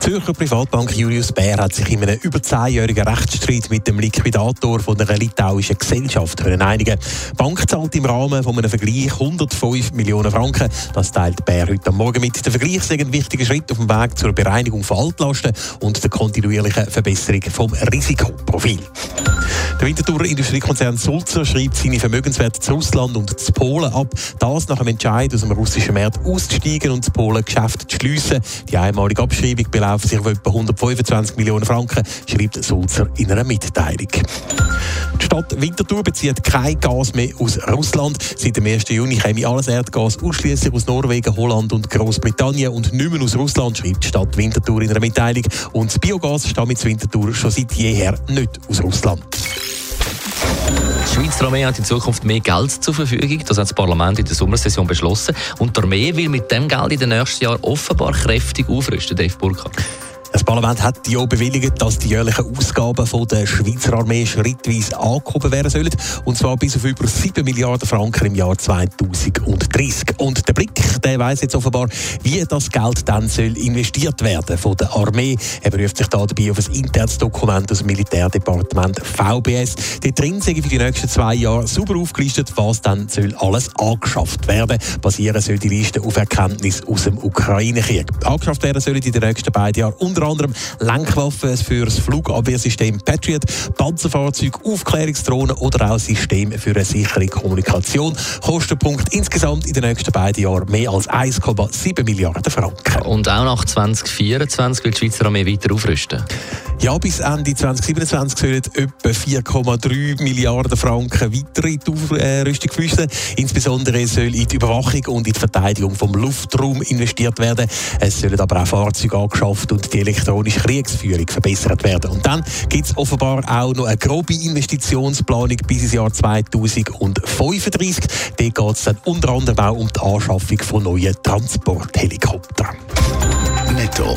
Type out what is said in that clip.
Zürcher Privatbank Julius Baer hat sich in einem über zehnjährigen Rechtsstreit mit dem Liquidator von einer litauischen Gesellschaft einigen. Die Bank zahlt im Rahmen von einem Vergleich 105 Millionen Franken. Das teilt Baer heute Morgen mit. Der Vergleich ist ein wichtiger Schritt auf dem Weg zur Bereinigung von Altlasten und der kontinuierlichen Verbesserung vom Risikoprofil. Der Winterthurer Industriekonzern Sulzer schreibt seine Vermögenswerte zu Russland und zu Polen ab. Das nach dem Entscheid, aus dem russischen Markt auszusteigen und zu Polen Geschäfte zu schliessen. Die einmalige Abschreibung belaufen sich auf etwa 125 Millionen Franken, schreibt Sulzer in einer Mitteilung. Die Stadt Winterthur bezieht kein Gas mehr aus Russland. Seit dem 1. Juni käme alles Erdgas ausschließlich aus Norwegen, Holland und Großbritannien und nicht mehr aus Russland, schreibt die Stadt Winterthur in einer Mitteilung. Und das Biogas stammt mit Winterthur schon seit jeher nicht aus Russland. Schweizer Armee hat in Zukunft mehr Geld zur Verfügung. Das hat das Parlament in der Sommersession beschlossen. Und die Armee will mit dem Geld in den nächsten Jahren offenbar kräftig aufrüsten, Dave Burkhardt. Parlament hat ja bewilligt, dass die jährlichen Ausgaben von der Schweizer Armee schrittweise angehoben werden sollen. Und zwar bis auf über 7 Milliarden Franken im Jahr 2030. Und der Blick, der weiss jetzt offenbar, wie das Geld dann soll investiert werden von der Armee. Er beruft sich da dabei auf ein internes Dokument aus dem Militärdepartement VBS. Dort drin sind für die nächsten zwei Jahre sauber aufgelistet, was dann soll alles angeschafft werden. Basieren soll die Liste auf Erkenntnis aus dem Ukraine-Krieg. Angeschafft werden sollen in den nächsten beiden Jahren unter anderem Lenkwaffen für das Flugabwehrsystem Patriot, Panzerfahrzeuge, Aufklärungsdrohnen oder auch Systeme für eine sichere Kommunikation. Kostenpunkt insgesamt in den nächsten beiden Jahren mehr als 1,7 Milliarden Franken. Und auch nach 2024 will die Schweizer Armee weiter aufrüsten. Ja, bis Ende 2027 sollen etwa 4,3 Milliarden Franken weiter in die Aufrüstung fließen. Insbesondere soll in die Überwachung und in die Verteidigung vom Luftraum investiert werden. Es sollen aber auch Fahrzeuge angeschafft und die elektronische Kriegsführung verbessert werden. Und dann gibt es offenbar auch noch eine grobe Investitionsplanung bis ins Jahr 2035. Dort geht es dann unter anderem auch um die Anschaffung von neuen Transporthelikoptern. Netto.